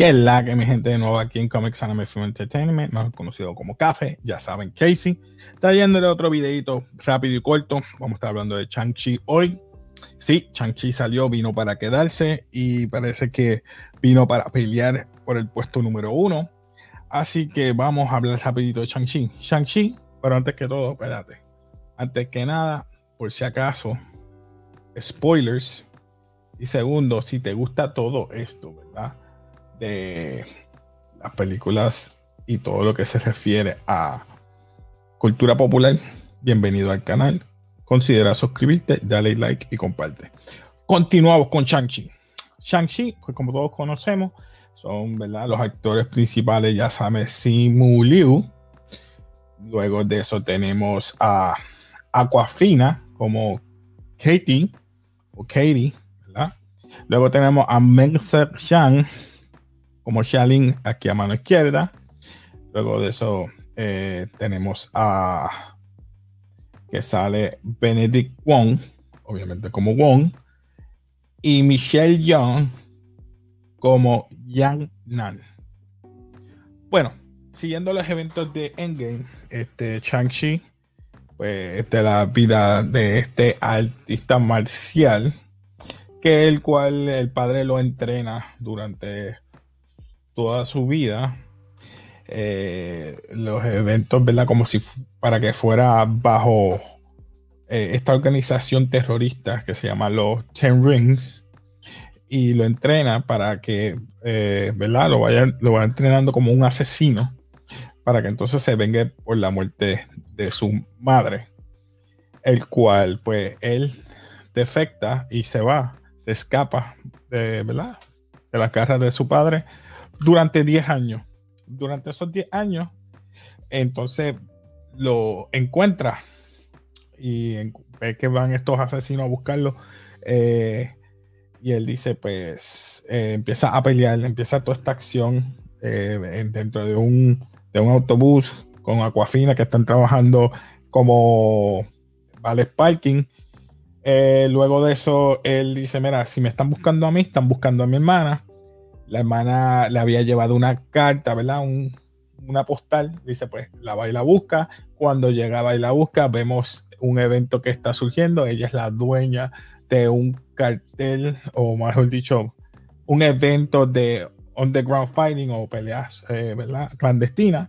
que es la que mi gente de nuevo aquí en Comics Anime Film Entertainment, más conocido como Café, ya saben, Casey, trayéndole otro videito rápido y corto. Vamos a estar hablando de Chang-Chi hoy. Sí, Chang-Chi salió, vino para quedarse y parece que vino para pelear por el puesto número uno. Así que vamos a hablar rapidito de Chang-Chi. Shang-Chi, pero antes que todo, espérate. Antes que nada, por si acaso, spoilers. Y segundo, si te gusta todo esto, ¿verdad? De las películas y todo lo que se refiere a cultura popular, bienvenido al canal. Considera suscribirte, dale like y comparte. Continuamos con Shang-Chi. Shang-Chi, pues como todos conocemos, son los actores principales, ya sabes, Simu Liu. Luego de eso tenemos a Aquafina como Katie o Katie. Luego tenemos a Meng Shang como Xiaolin aquí a mano izquierda. Luego de eso eh, tenemos a que sale Benedict Wong, obviamente como Wong, y Michelle Young como Yang Nan. Bueno, siguiendo los eventos de Endgame, este Shang-Chi, pues de la vida de este artista marcial, que el cual el padre lo entrena durante toda su vida eh, los eventos, ¿verdad? Como si para que fuera bajo eh, esta organización terrorista que se llama los Ten Rings y lo entrena para que, eh, ¿verdad? Lo vaya, lo va entrenando como un asesino para que entonces se venga por la muerte de su madre, el cual, pues, él defecta y se va, se escapa de, ¿verdad? De la casa de su padre durante 10 años. Durante esos 10 años, entonces lo encuentra y ve que van estos asesinos a buscarlo. Eh, y él dice, pues, eh, empieza a pelear, empieza toda esta acción eh, dentro de un, de un autobús con Aquafina que están trabajando como vale parking. luego de eso, él dice, mira, si me están buscando a mí, están buscando a mi hermana la hermana le había llevado una carta, ¿verdad? una postal. Dice, pues la va y la busca. Cuando llegaba y la busca, vemos un evento que está surgiendo. Ella es la dueña de un cartel, o mejor dicho, un evento de underground fighting o peleas, eh, ¿verdad? Clandestina.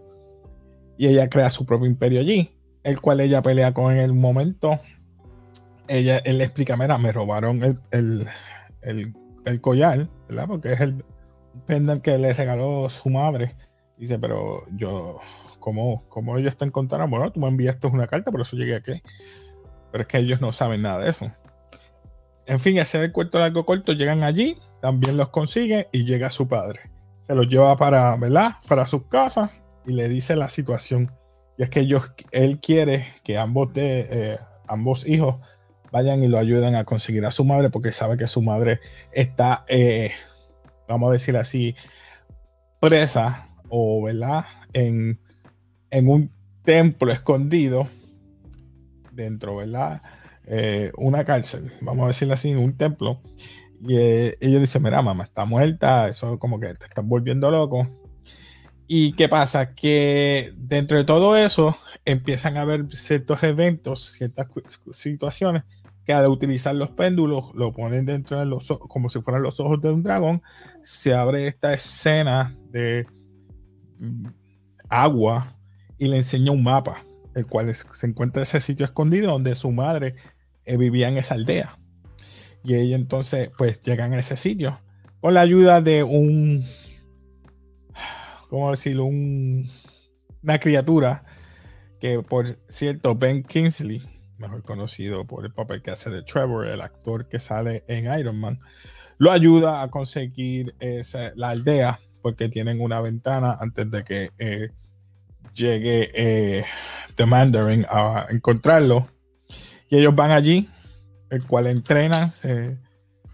Y ella crea su propio imperio allí, el cual ella pelea con en el momento. Ella, él le explica, mira, me robaron el, el, el, el collar, ¿verdad? Porque es el, pendant que le regaló su madre. Dice, pero yo, ¿cómo, cómo ellos te encontraron? Bueno, tú me enviaste una carta, por eso llegué aquí. Pero es que ellos no saben nada de eso. En fin, hacer el cuento largo corto, llegan allí, también los consigue y llega su padre. Se los lleva para, ¿verdad? Para sus casas y le dice la situación. Y es que ellos, él quiere que ambos, de, eh, ambos hijos vayan y lo ayuden a conseguir a su madre porque sabe que su madre está eh, vamos a decir así, presa o, ¿verdad? En, un templo escondido dentro, ¿verdad? Eh, una cárcel, vamos a decirlo así, un templo. Y eh, ellos dicen, mira, mamá, está muerta, eso como que te estás volviendo loco. ¿Y qué pasa? Que dentro de todo eso empiezan a haber ciertos eventos, ciertas situaciones que al utilizar los péndulos lo ponen dentro de los ojos, como si fueran los ojos de un dragón, se abre esta escena de mm, agua y le enseña un mapa, el cual se encuentra ese sitio escondido donde su madre eh, vivía en esa aldea. Y ella entonces pues llegan a ese sitio con la ayuda de un, ¿cómo decirlo? Un, una criatura que por cierto Ben Kingsley mejor conocido por el papel que hace de Trevor, el actor que sale en Iron Man, lo ayuda a conseguir la aldea porque tienen una ventana antes de que eh, llegue eh, The Mandarin a encontrarlo. Y ellos van allí, el cual entrenan, se,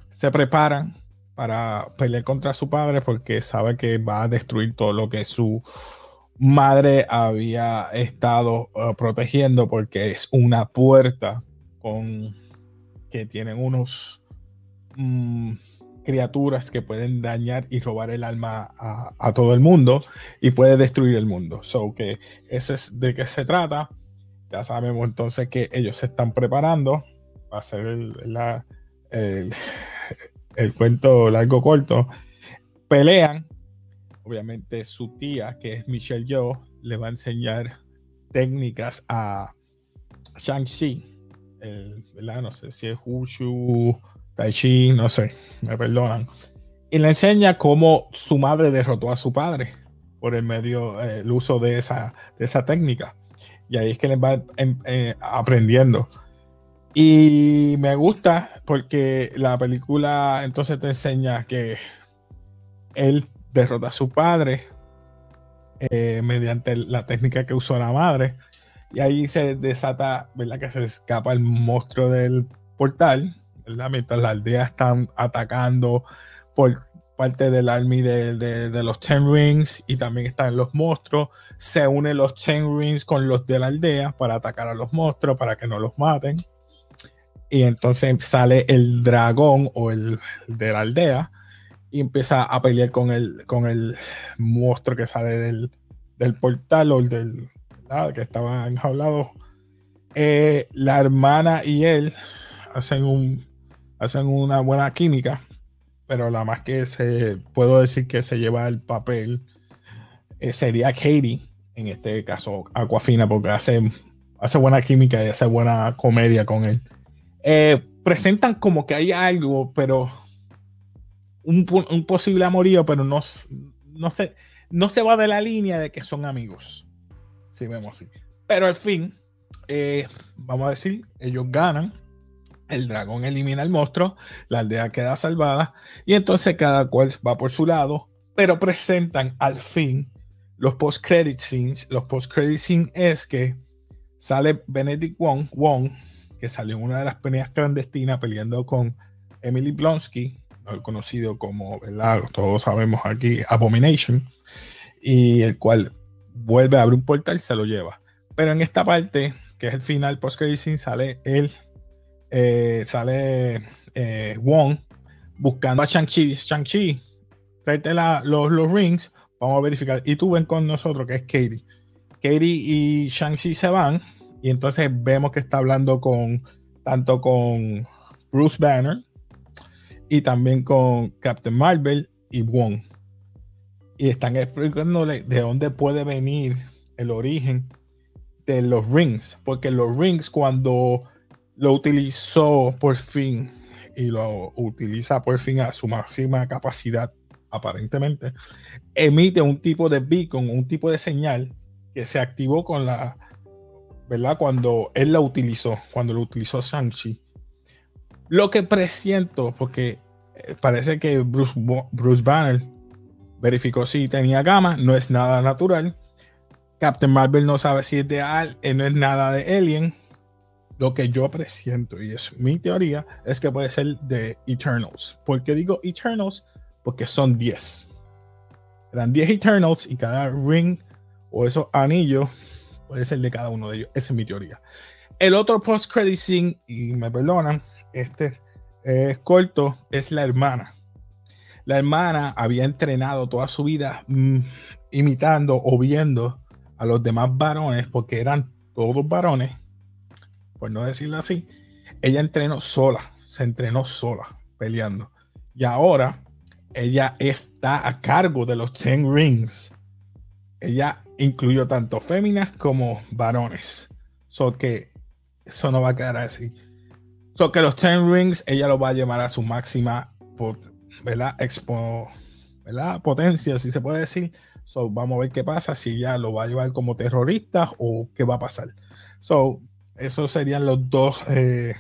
se preparan para pelear contra su padre porque sabe que va a destruir todo lo que su madre había estado uh, protegiendo porque es una puerta con que tienen unos mm, criaturas que pueden dañar y robar el alma a, todo el mundo y puede destruir el mundo. So que ese es de qué se trata. Ya sabemos entonces que ellos se están preparando para hacer el, el, cuento largo corto. Pelean. Obviamente su tía, que es Michelle Yeoh, le va a enseñar técnicas a Shang-Chi. No sé si es Wushu Tai Chi, no sé, me perdonan. Y le enseña cómo su madre derrotó a su padre por el medio, eh, uso de esa, de esa técnica. Y ahí es que le va em, eh, aprendiendo. Y me gusta porque la película entonces te enseña que él derrota a su padre eh, mediante la técnica que usó la madre. Y ahí se desata, ¿verdad? Que se escapa el monstruo del portal Mientras la aldea están atacando por parte del army de, los Ten Rings y también están los monstruos. Se unen los Ten Rings con los de la aldea para atacar a los monstruos, para que no los maten. Y entonces sale el dragón o el de la aldea y empieza a pelear con el, con el monstruo que sale del, portal o del que estaba enjaulado. Eh, la hermana y él hacen un hacen una buena química, pero la más que se puedo decir que se lleva el papel eh, sería Katie, en este caso Aquafina, porque hace, hace buena química y hace buena comedia con él. Eh, presentan como que hay algo, pero un, posible amorío, pero no, no, se, no se va de la línea de que son amigos. Si vemos así. Pero al fin, eh, vamos a decir, ellos ganan el dragón elimina al monstruo, la aldea queda salvada y entonces cada cual va por su lado, pero presentan al fin los post-credit scenes. Los post-credit scenes es que sale Benedict Wong, Wong, que salió en una de las peleas clandestinas peleando con Emily Blonsky, conocido como. Todos sabemos aquí, Abomination, y el cual vuelve a abrir un portal y se lo lleva. Pero en esta parte, que es el final post-credit scene, sale él eh, sale eh, Wong buscando a Shang-Chi. Shang-Chi, tráete los, los, rings, vamos a verificar. Y tú ven con nosotros que es Katie. Katie y Shang-Chi se van y entonces vemos que está hablando con tanto con Bruce Banner y también con Captain Marvel y Wong. Y están explicándole de dónde puede venir el origen de los rings. Porque los rings cuando lo utilizó por fin y lo utiliza por fin a su máxima capacidad, aparentemente, emite un tipo de beacon, un tipo de señal que se activó con la, ¿verdad? Cuando él la utilizó, cuando lo utilizó Sanchi. Lo que presiento, porque eh, parece que Bruce, Bruce Banner verificó si tenía gama, no es nada natural. Captain Marvel no sabe si es de Al, eh, no es nada de Alien lo que yo presiento, y es mi teoría, es que puede ser de Eternals. ¿Por qué digo Eternals? Porque son 10. Eran 10 Eternals y cada ring o esos anillos puede ser de cada uno de ellos. Esa es mi teoría. El otro post-credit scene, y me perdonan, este es corto, es la hermana. La hermana había entrenado toda su vida mm, imitando o viendo a los demás varones porque eran todos varones por no decirlo así, ella entrenó sola, se entrenó sola peleando. Y ahora ella está a cargo de los Ten Rings. Ella incluyó tanto féminas como varones. So que eso no va a quedar así. So que los Ten Rings ella lo va a llevar a su máxima ¿verdad? Expo, ¿verdad? potencia, si se puede decir. So, vamos a ver qué pasa, si ella lo va a llevar como terrorista o qué va a pasar. So, esos serían los dos eh,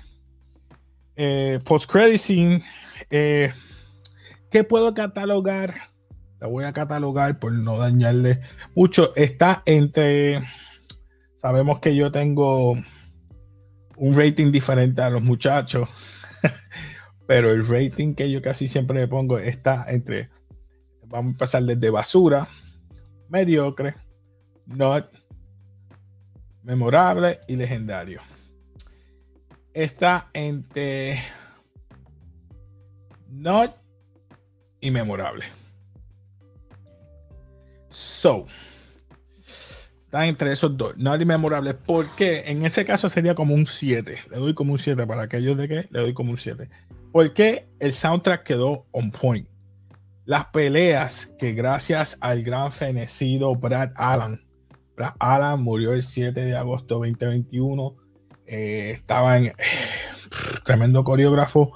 eh, post-credit. Eh, ¿Qué puedo catalogar? La voy a catalogar por no dañarle mucho. Está entre. Sabemos que yo tengo un rating diferente a los muchachos, pero el rating que yo casi siempre le pongo está entre. Vamos a pasar desde basura, mediocre, not memorable y legendario. Está entre not y memorable. So, está entre esos dos, no memorable, porque en ese caso sería como un 7. Le doy como un 7 para aquellos de que le doy como un 7. Porque el soundtrack quedó on point. Las peleas que gracias al gran fenecido Brad Allen, Allen murió el 7 de agosto 2021, eh, estaba en tremendo coreógrafo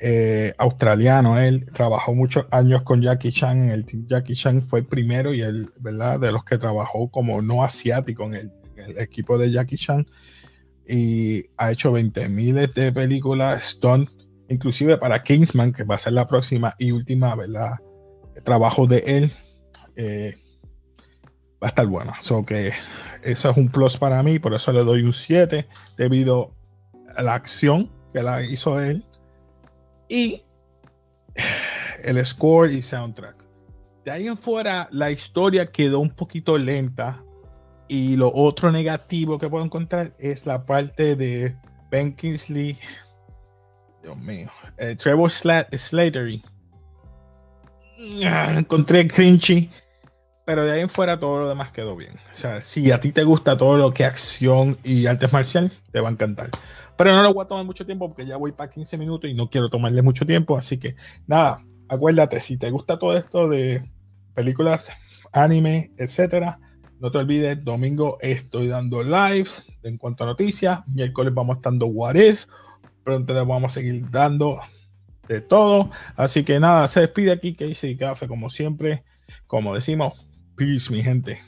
eh, australiano. Él trabajó muchos años con Jackie Chan en el team. Jackie Chan fue el primero y el, ¿verdad? De los que trabajó como no asiático en el, equipo de Jackie Chan. Y ha hecho 20 miles de películas, Stone, inclusive para Kingsman, que va a ser la próxima y última, ¿verdad? trabajo de él. Va a estar bueno. So que eso es un plus para mí, por eso le doy un 7 debido a la acción que la hizo él y el score y soundtrack. De ahí en fuera, la historia quedó un poquito lenta. Y lo otro negativo que puedo encontrar es la parte de Ben Kingsley. Dios mío. Eh, Trevor Slattery. Ah, encontré cringy. Pero de ahí en fuera todo lo demás quedó bien. O sea, si a ti te gusta todo lo que acción y artes marcial, te va a encantar. Pero no lo voy a tomar mucho tiempo porque ya voy para 15 minutos y no quiero tomarle mucho tiempo. Así que nada, acuérdate, si te gusta todo esto de películas, anime, etcétera, no te olvides, domingo estoy dando lives en cuanto a noticias. Miércoles vamos estando What If. Pronto les vamos a seguir dando de todo. Así que nada, se despide aquí Casey Café como siempre. Como decimos, peace mi gente.